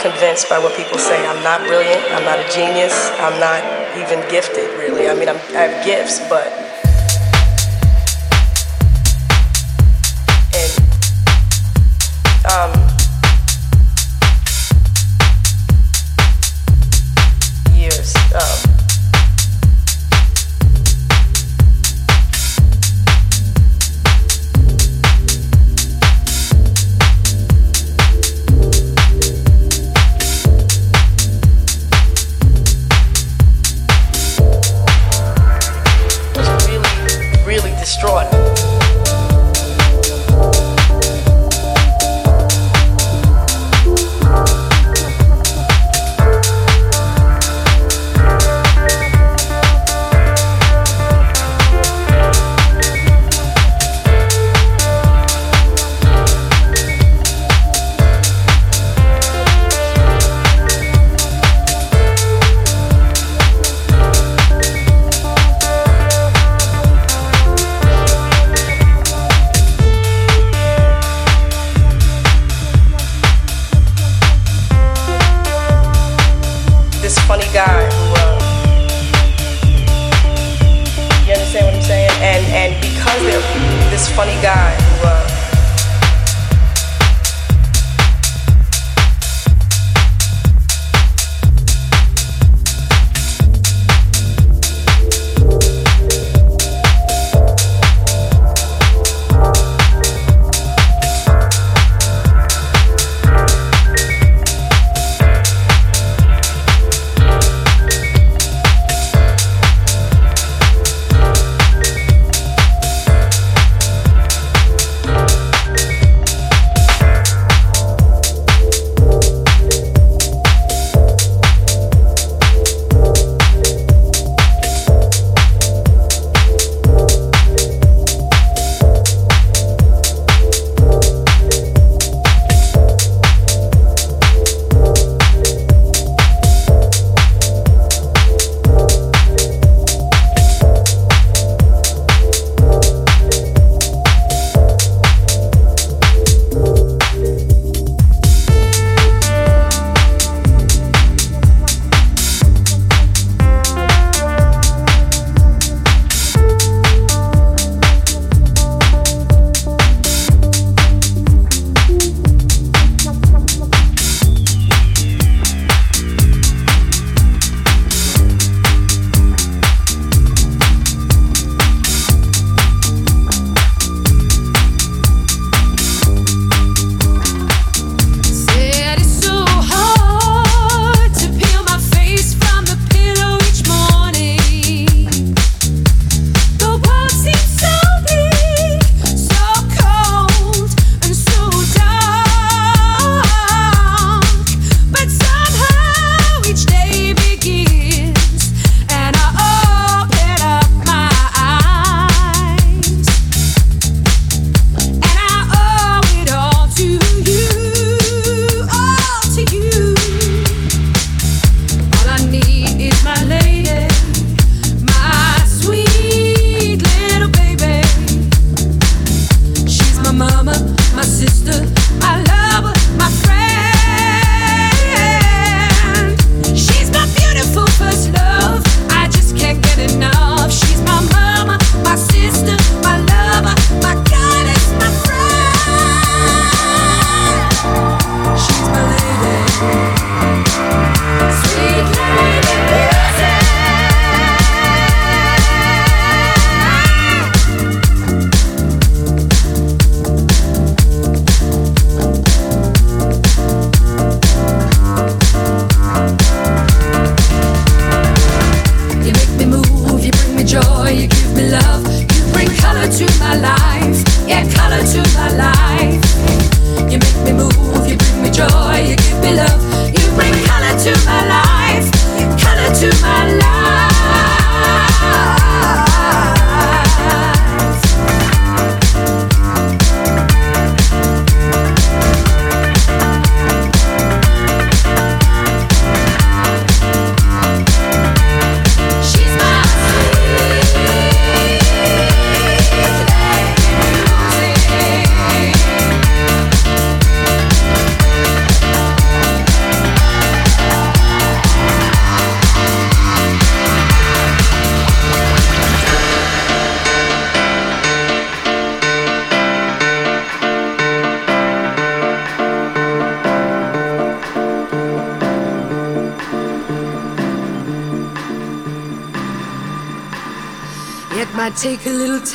convinced by what people say. I'm not brilliant. I'm not a genius. I'm not even gifted, really. I mean, I'm, I have gifts, but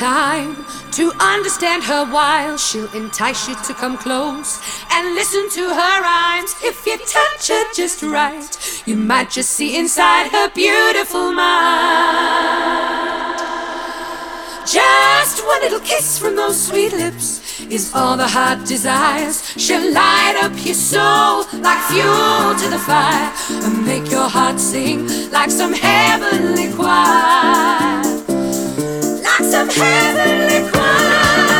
time to understand her while she'll entice you to come close and listen to her rhymes. If you touch her just right, you might just see inside her beautiful mind. Just one little kiss from those sweet lips is all the heart desires. She'll light up your soul like fuel to the fire and make your heart sing like some heavenly choir. Some heavenly choir.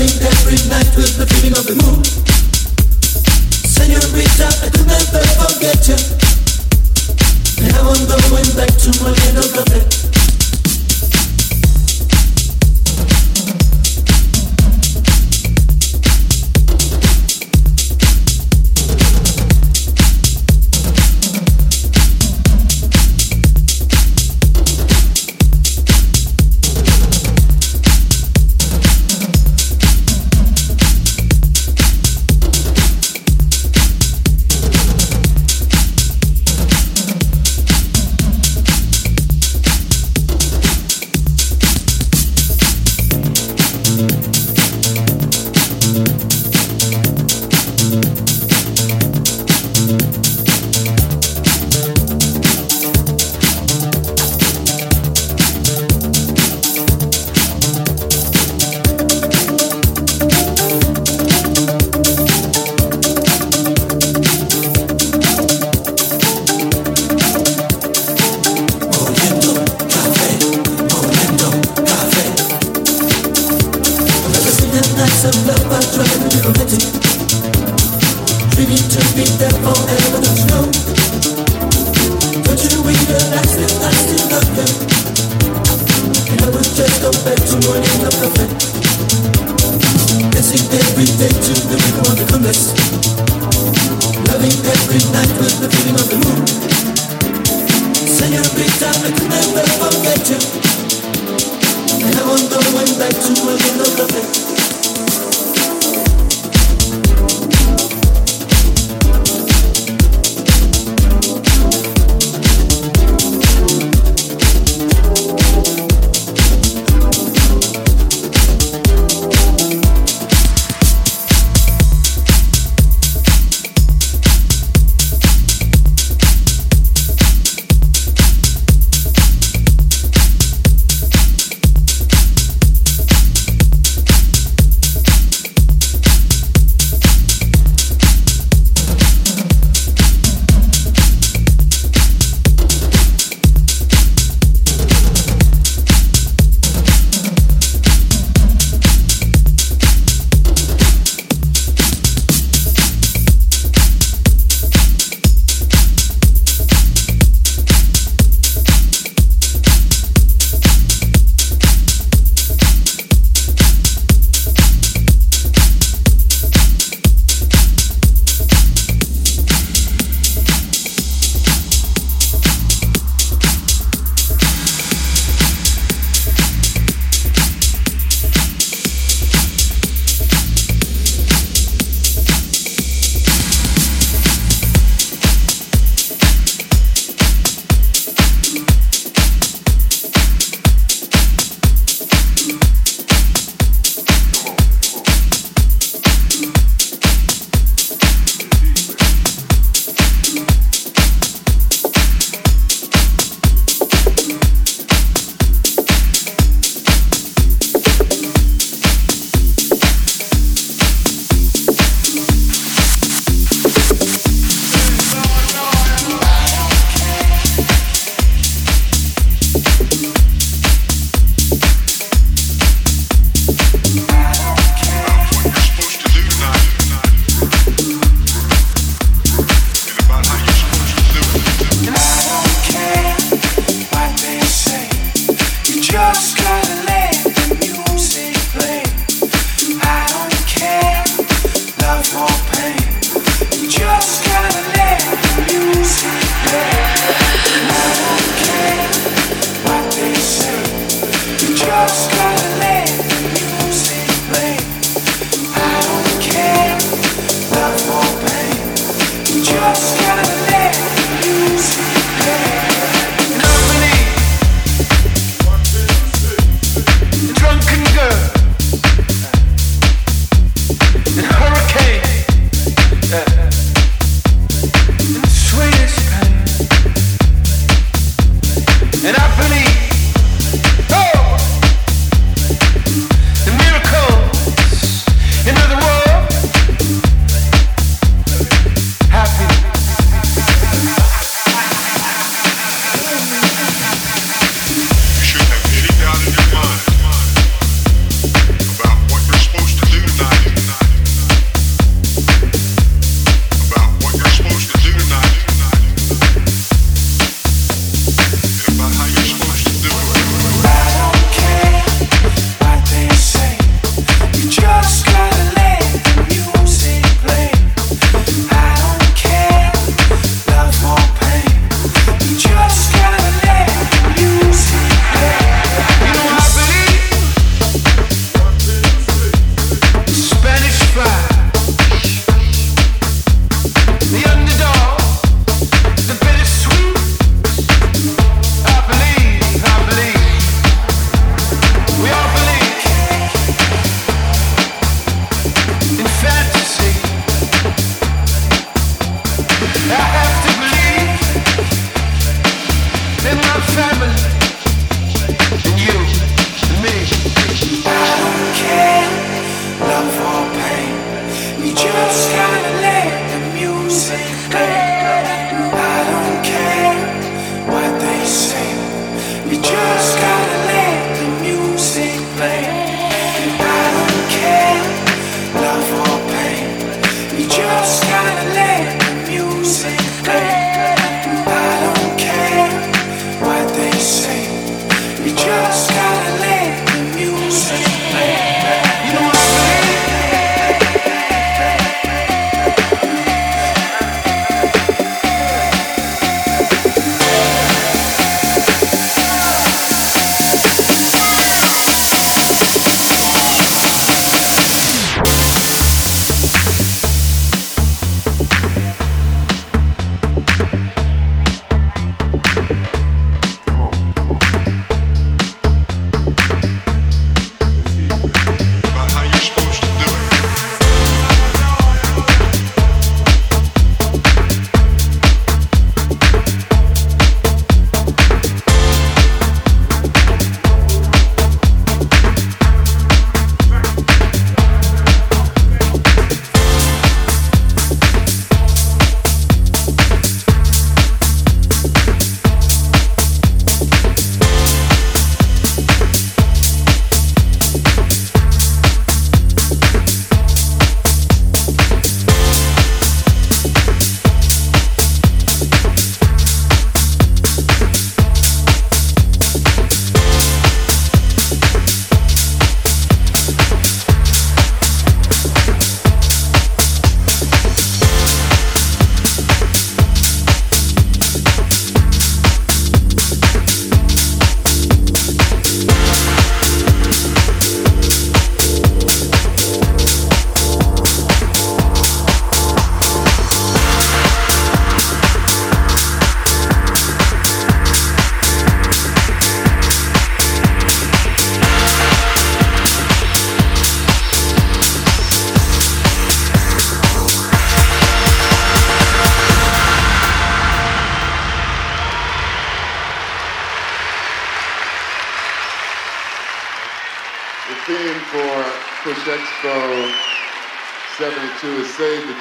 every night with the feeling of the moon. Senorita, I'll never forget you. And I'm going back to my little cafe.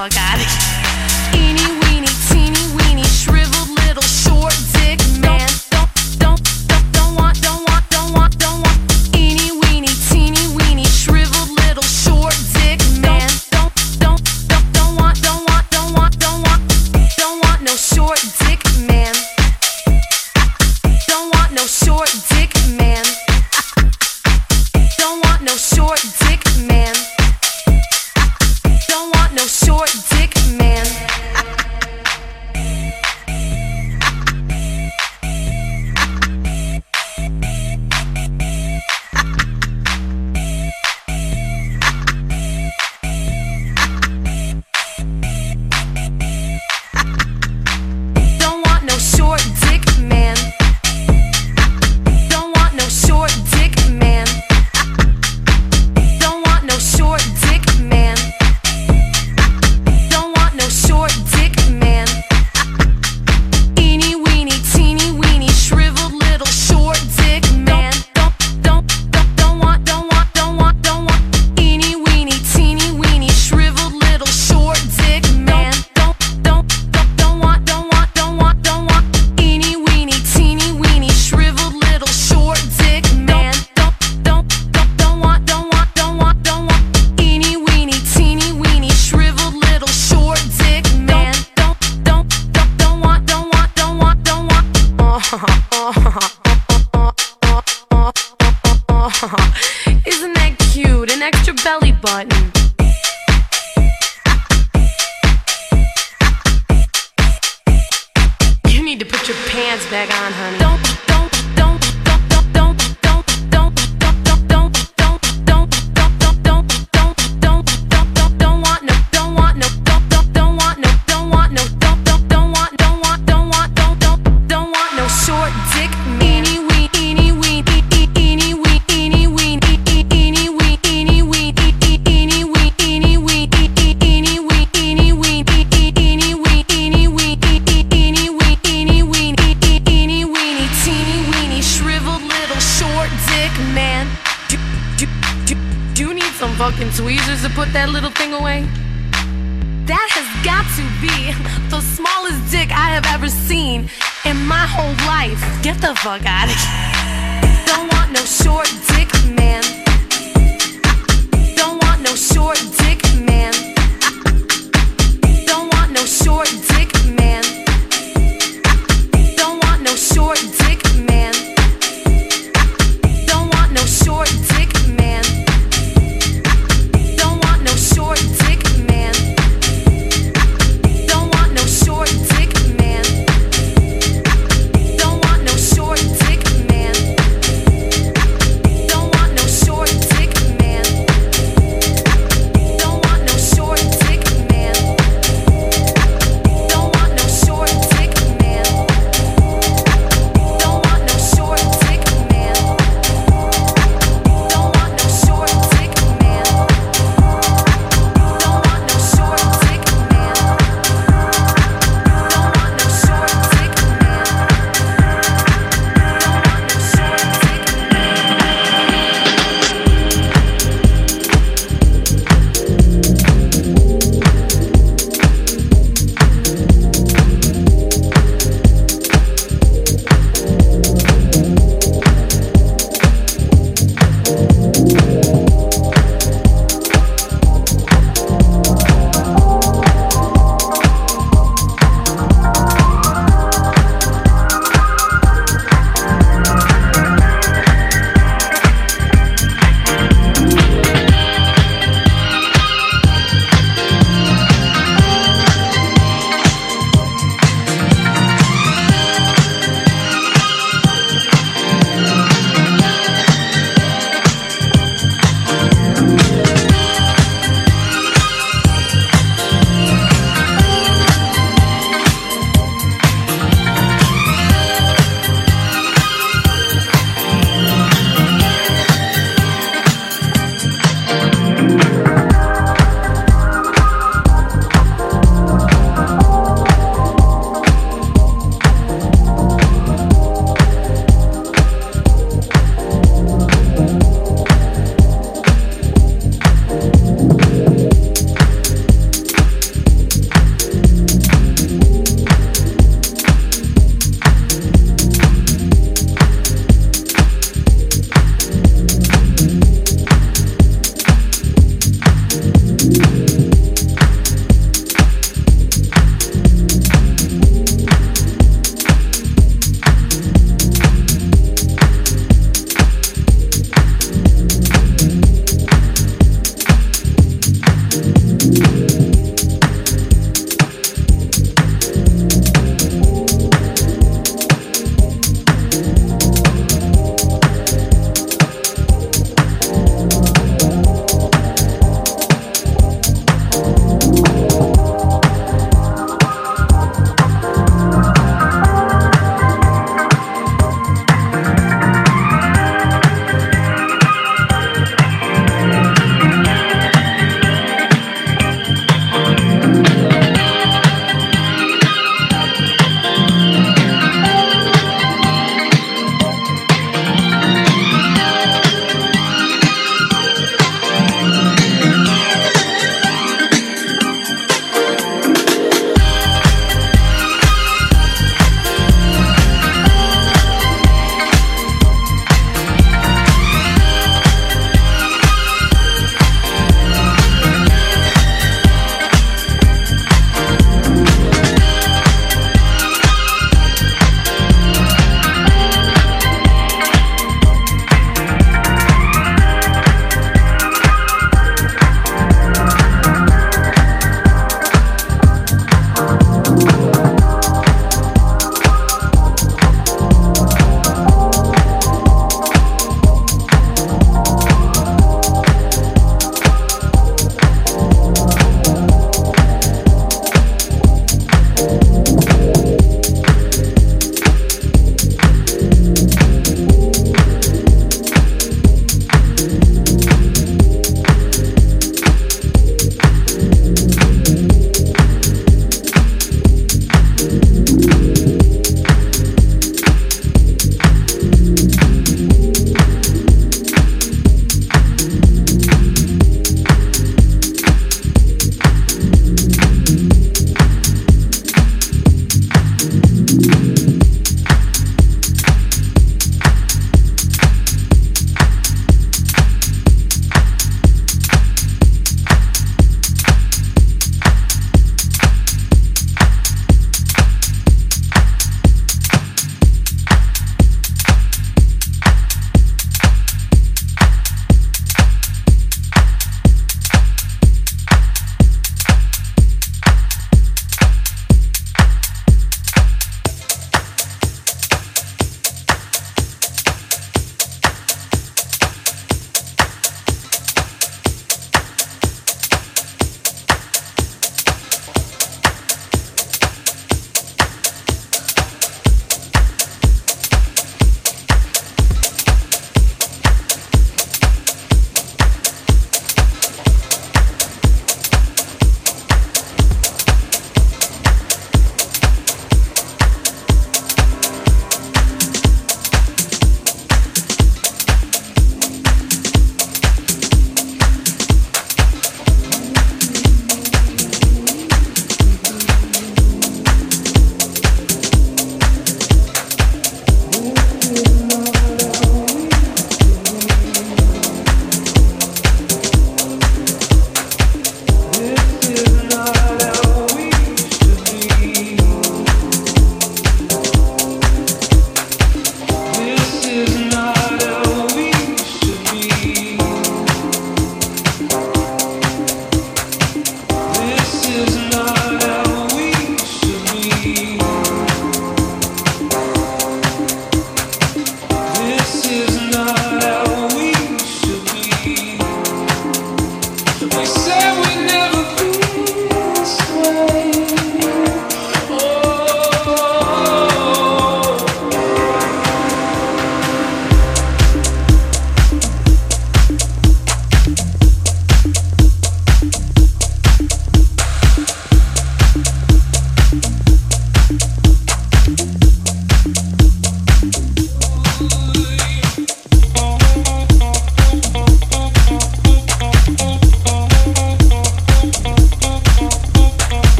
podcast. some fucking tweezers to put that little thing away? That has got to be the smallest dick I have ever seen in my whole life. Get the fuck out of here. Don't want no short dick, man. Don't want no short dick, man. Don't want no short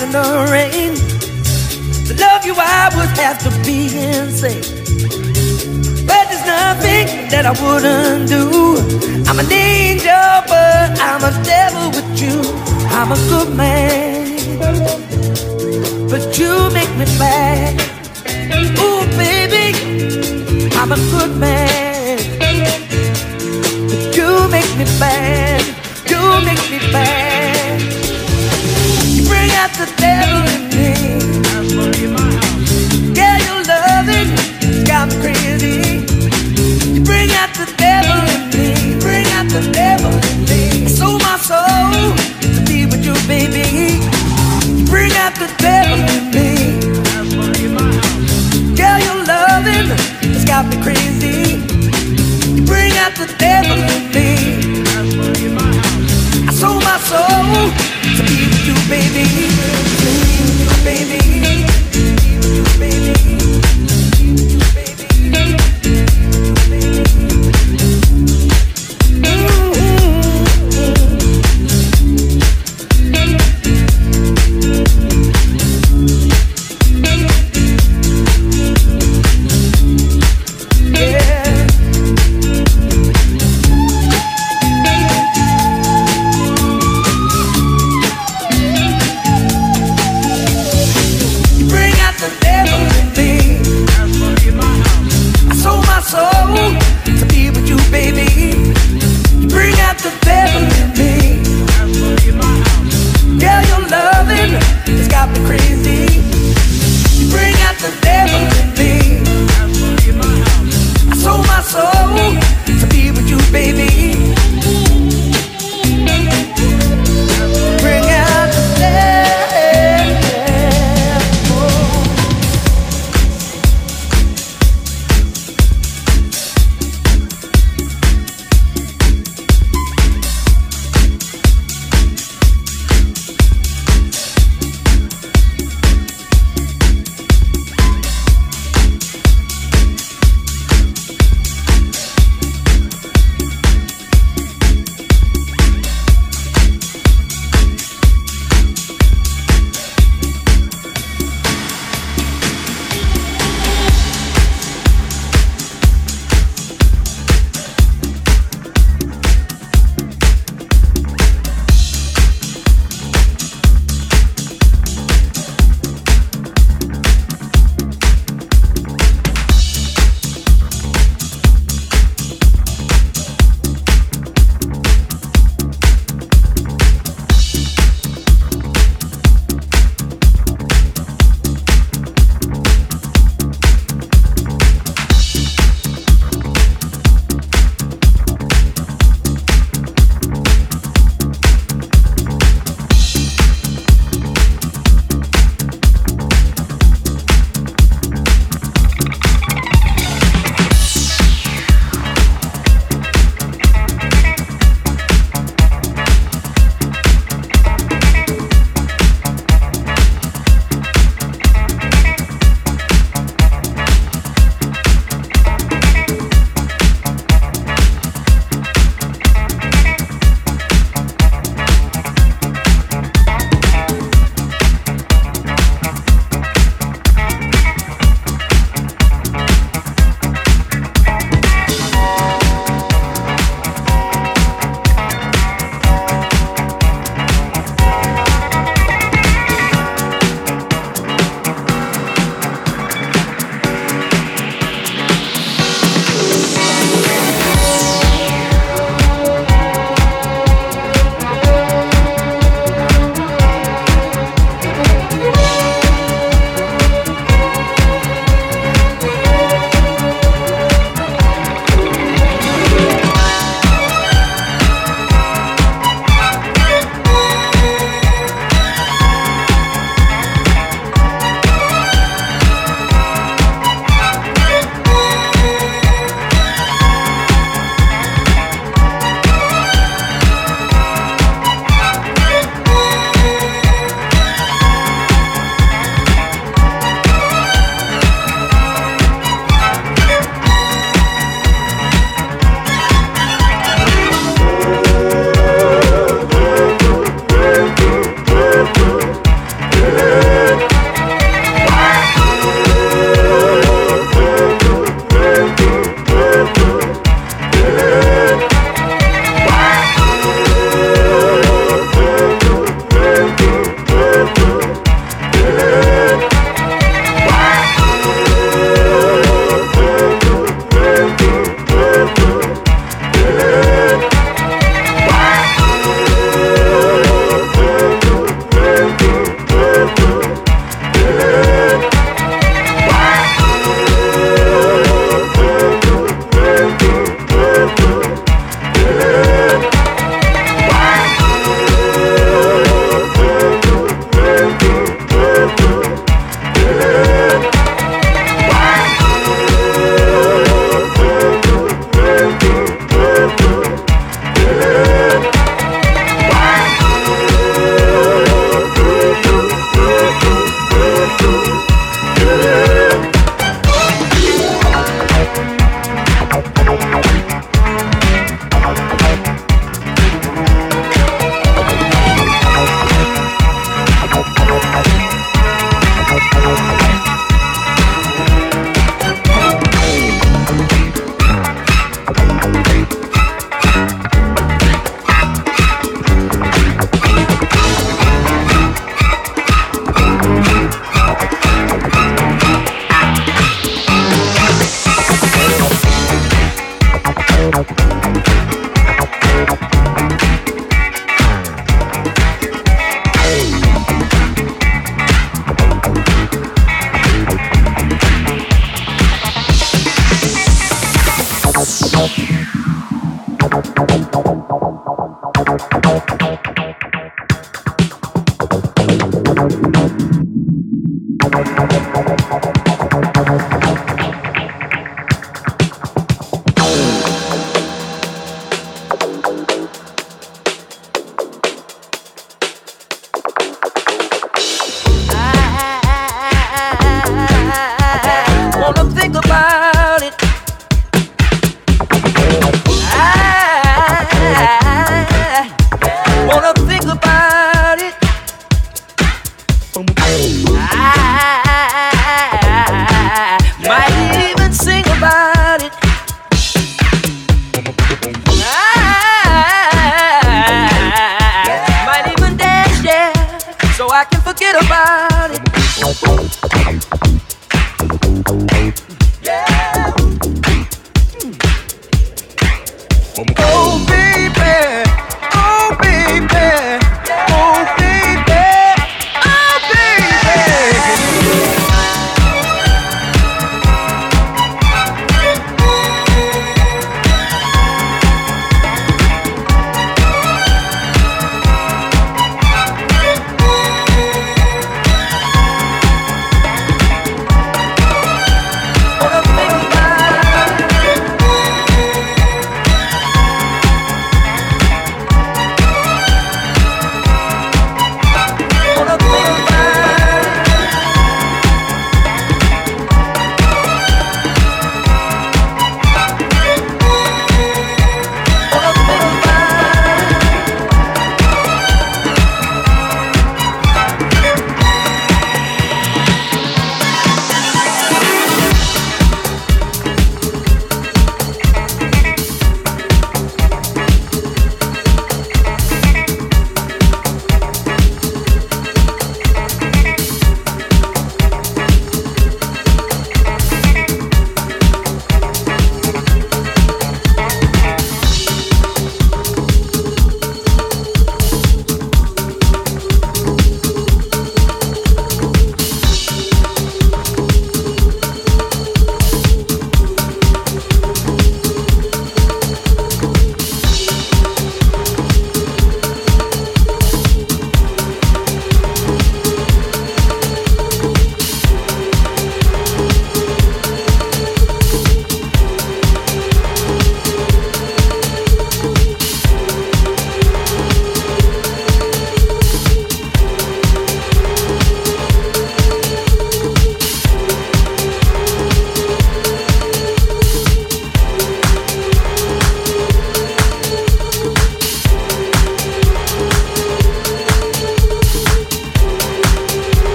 out in the rain. To love you, I would have to be insane. But there's nothing that I wouldn't do. I'm an angel, but I'm a devil with you. I'm a good man, but you make me bad. Ooh, baby, I'm a good man, but you make me bad. You make me bad. Yeah, your loving got me crazy. Bring out the devil in me. Bring out the devil in me. I sold my soul to be with you, baby. Bring out the devil in me. Your loving has got me crazy. Bring out the devil in me. I sold my soul Baby, baby,